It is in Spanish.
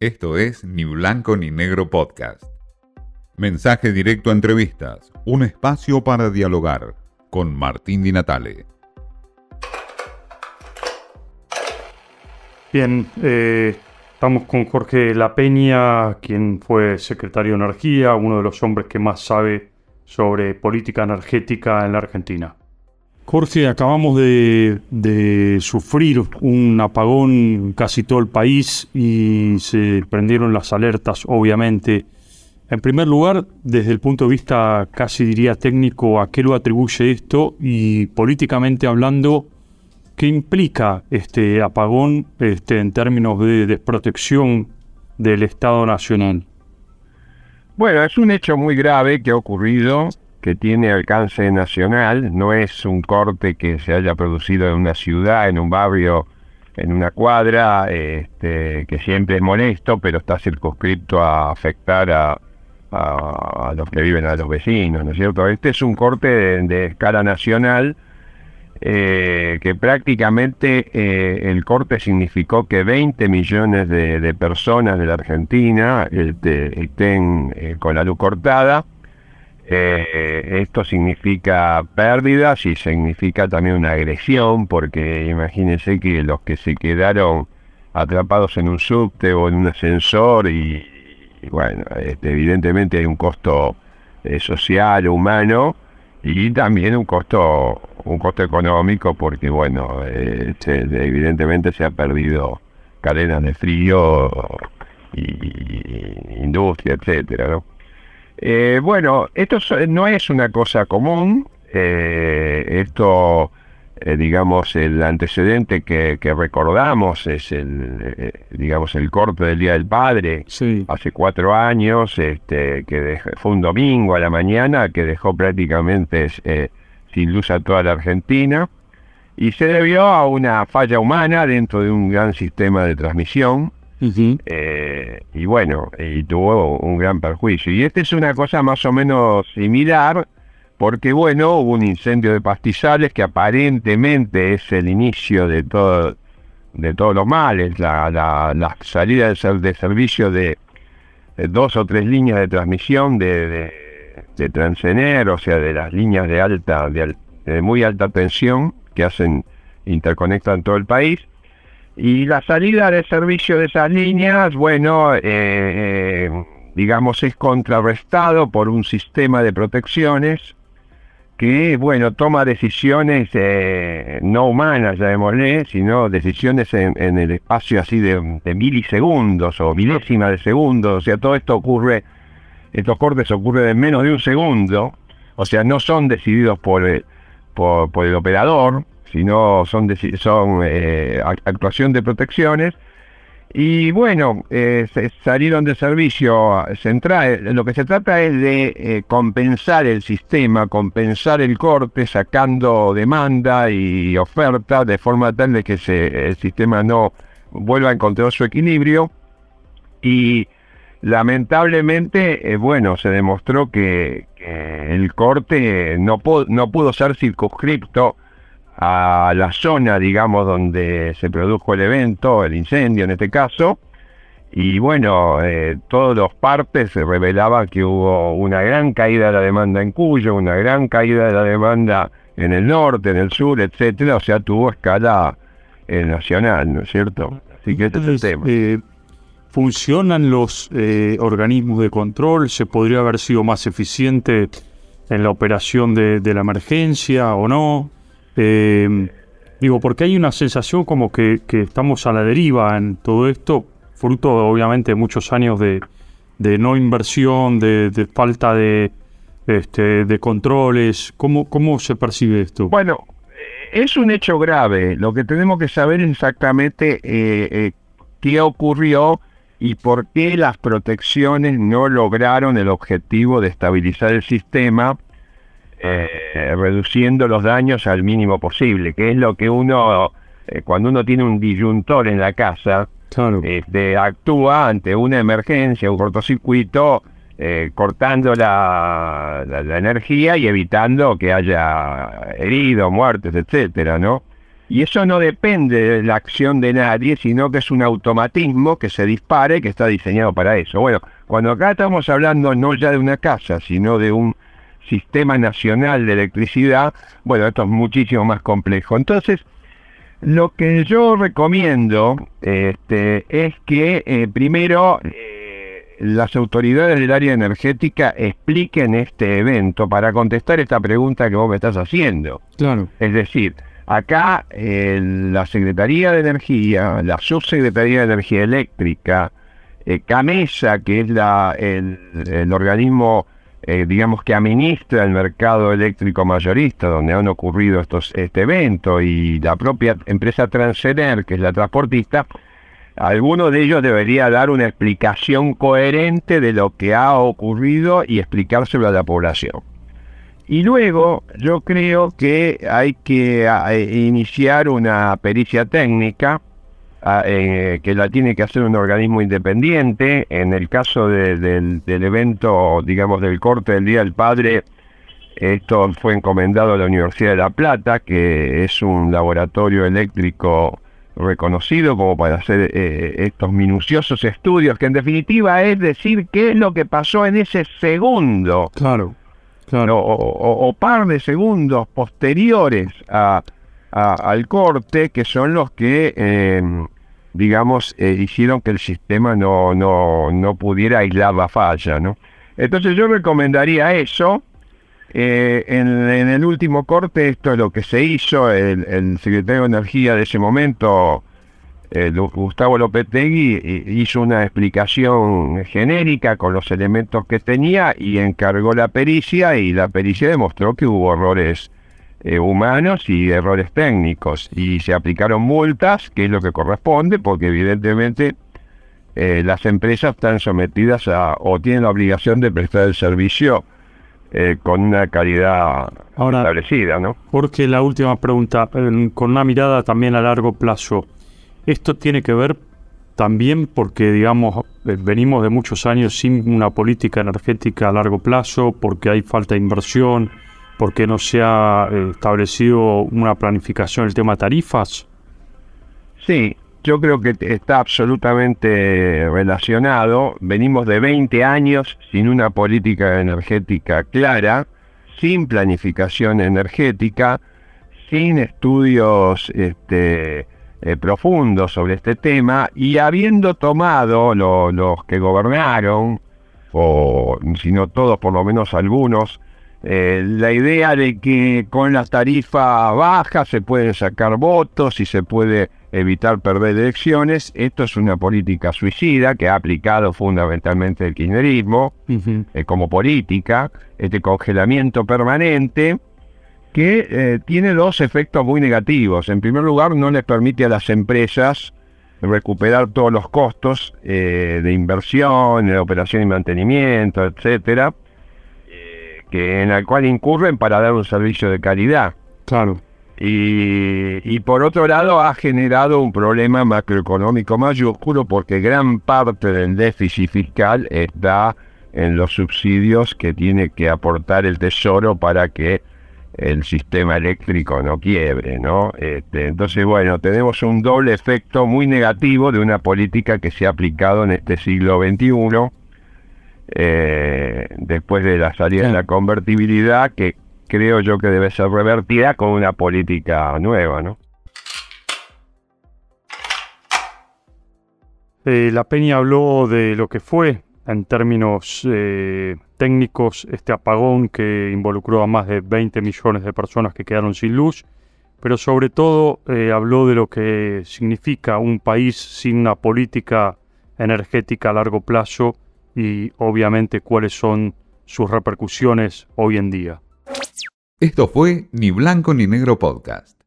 Esto es Ni Blanco ni Negro Podcast. Mensaje directo a entrevistas, un espacio para dialogar con Martín Di Natale. Bien, eh, estamos con Jorge La Peña, quien fue secretario de Energía, uno de los hombres que más sabe sobre política energética en la Argentina. Jorge, acabamos de, sufrir un apagón en casi todo el país y se prendieron las alertas, obviamente. En primer lugar, desde el punto de vista casi diría técnico, ¿a qué lo atribuye esto? Y políticamente hablando, ¿qué implica este apagón este, en términos de desprotección del Estado Nacional? Bueno, es un hecho muy grave que ha ocurrido tiene alcance nacional, no es un corte que se haya producido en una ciudad, en un barrio, en una cuadra, este, que siempre es molesto, pero está circunscrito a afectar a, los que viven, a los vecinos, ¿no es cierto? Este es un corte de, escala nacional, eh, que prácticamente eh, el corte significó que 20 millones de, personas de la Argentina este, estén eh, con la luz cortada, eh, esto significa pérdidas y significa también una agresión, porque imagínense que los que se quedaron atrapados en un subte o en un ascensor y, bueno, este, evidentemente hay un costo eh, social, humano y también un costo un costo económico porque bueno, este, evidentemente se ha perdido cadenas de frío y, industria, etcétera, ¿no? Eh, bueno, esto no es una cosa común. Eh, esto, eh, digamos, el antecedente que, recordamos es el, digamos, el corte del Día del Padre, hace cuatro años, este, que fue un domingo a la mañana, que dejó prácticamente sin luz a toda la Argentina, y se debió a una falla humana dentro de un gran sistema de transmisión. Eh, y bueno, y tuvo un gran perjuicio. Y esta es una cosa más o menos similar, porque bueno, hubo un incendio de pastizales que aparentemente es el iterio de todo de todos los males, la, la, salida de, servicio de, dos o tres líneas de transmisión de, de, de o sea, de las líneas de alta, de, de muy alta tensión que hacen, interconectan todo el país y la salida de servicio de esas líneas, bueno, eh, eh, digamos, es contrarrestado por un sistema de protecciones que, bueno, toma decisiones eh, no humanas, llamémosle, sino decisiones en, el espacio así de, milisegundos o milésimas de segundos. O sea, todo esto ocurre, estos cortes ocurren en menos de un segundo. O sea, no son decididos por, por, por el operador, sino son, eh, actuación de protecciones. Y bueno, eh, salieron de servicio central. Lo que se trata es de eh, compensar el sistema, compensar el corte, sacando demanda y oferta de forma tal de que se, el sistema no vuelva a encontrar su equilibrio. Y lamentablemente, bueno, se demostró que, el corte no, no pudo ser circunscripto a la zona, digamos, donde se produjo el evento, el incendio en este caso, y bueno, eh, todos los partes se revelaba que hubo una gran caída de la demanda en Cuyo, una gran caída de la demanda en el norte, en el sur, etcétera, o sea, tuvo escala eh, nacional, ¿no es cierto? Así que este es el tema. Eh, ¿Funcionan los organismos de control? ¿Se podría haber sido más eficiente en la operación de la emergencia o no? Eh, digo, porque hay una sensación como que, estamos a la deriva en todo esto, fruto obviamente de muchos años de, no inversión, de, falta de, este, de controles. ¿Cómo, ¿Cómo se percibe esto? Bueno, es un hecho grave. Lo que tenemos que saber exactamente eh, eh, qué ocurrió y por qué las protecciones no lograron el objetivo de estabilizar el sistema eh, reduciendo los daños al mínimo posible, que es lo que uno, eh, cuando uno tiene un disyuntor en la casa, este, actúa ante una emergencia, un cortocircuito, eh, cortando la, la, energía y evitando que haya heridos, muertes, etcétera, ¿no? Y eso no depende de la acción de nadie, sino que es un automatismo que se dispara y que está diseñado para eso. Bueno, cuando acá estamos hablando no ya de una casa, sino de un sistema nacional de electricidad, bueno, esto es muchísimo más complejo. Entonces, lo que yo recomiendo este, es que eh, primero eh, las autoridades del área energética expliquen este evento para contestar esta pregunta que vos me estás haciendo. Claro. Es decir, acá eh, la Secretaría de Energía, la Subsecretaría de Energía Eléctrica, CAMESA, que es la, el organismo eh, digamos que administra el mercado eléctrico mayorista, donde han ocurrido estos, este evento, y la propia empresa Transener, que es la transportista, alguno de ellos debería dar una explicación coherente de lo que ha ocurrido y explicárselo a la población. Y luego yo creo que hay que iniciar una pericia técnica eh, que la tiene que hacer un organismo independiente. En el caso del, evento, digamos, del corte del Día del Padre, esto fue encomendado a la Universidad de La Plata, que es un laboratorio eléctrico reconocido como para hacer eh, estos minuciosos estudios, que en definitiva es decir qué es lo que pasó en ese segundo. Claro, claro. O, par de segundos posteriores a, al corte, que son los que eh, digamos, eh, hicieron que el sistema no, no, no, pudiera aislar la falla, ¿no? Entonces yo recomendaría eso. Eh, en, el último corte, esto es lo que se hizo, el, secretario de Energía de ese momento, Gustavo Lopetegui, hizo una explicación genérica con los elementos que tenía y encargó la pericia y la pericia demostró que hubo errores eh, humanos y errores técnicos. Y se aplicaron multas, que es lo que corresponde, porque evidentemente eh, las empresas están sometidas a o tienen la obligación de prestar el servicio eh, con una calidad establecida, ¿no? Porque la última pregunta, con una mirada también a largo plazo, esto tiene que ver también porque, digamos, venimos de muchos años sin una política energética a largo plazo, porque hay falta de inversión, porque no se ha eh, establecido una planificación del tema tarifas? Sí, yo creo que está absolutamente relacionado. Venimos de 20 años sin una política energética clara, sin planificación energética, sin estudios este, eh, profundos sobre este tema y habiendo tomado los que gobernaron, o si no todos, por lo menos algunos, eh, la idea de que con las tarifas bajas se pueden sacar votos y se puede evitar perder elecciones, esto es una política suicida que ha aplicado fundamentalmente el kirchnerismo eh, como política, este congelamiento permanente que eh, tiene dos efectos muy negativos. En primer lugar, no les permite a las empresas recuperar todos los costos de inversión, de operación y mantenimiento, etcétera que en el cual incurren para dar un servicio de calidad. Claro. Y, y, por otro lado ha generado un problema macroeconómico mayúsculo porque gran parte del déficit fiscal está en los subsidios que tiene que aportar el Tesoro para que el sistema eléctrico no quiebre, ¿no? Este, entonces, bueno, tenemos un doble efecto muy negativo de una política que se ha aplicado en este siglo XXI eh, después de la salida de la convertibilidad, que creo yo que debe ser revertida con una política nueva, ¿no? Eh, la Peña habló de lo que fue, en términos eh, técnicos, este apagón que involucró a más de 20 millones de personas que quedaron sin luz, pero sobre todo habló de lo que significa un país sin una política energética a largo plazo y obviamente cuáles son sus repercusiones hoy en día. Esto fue Ni Blanco ni Negro Podcast.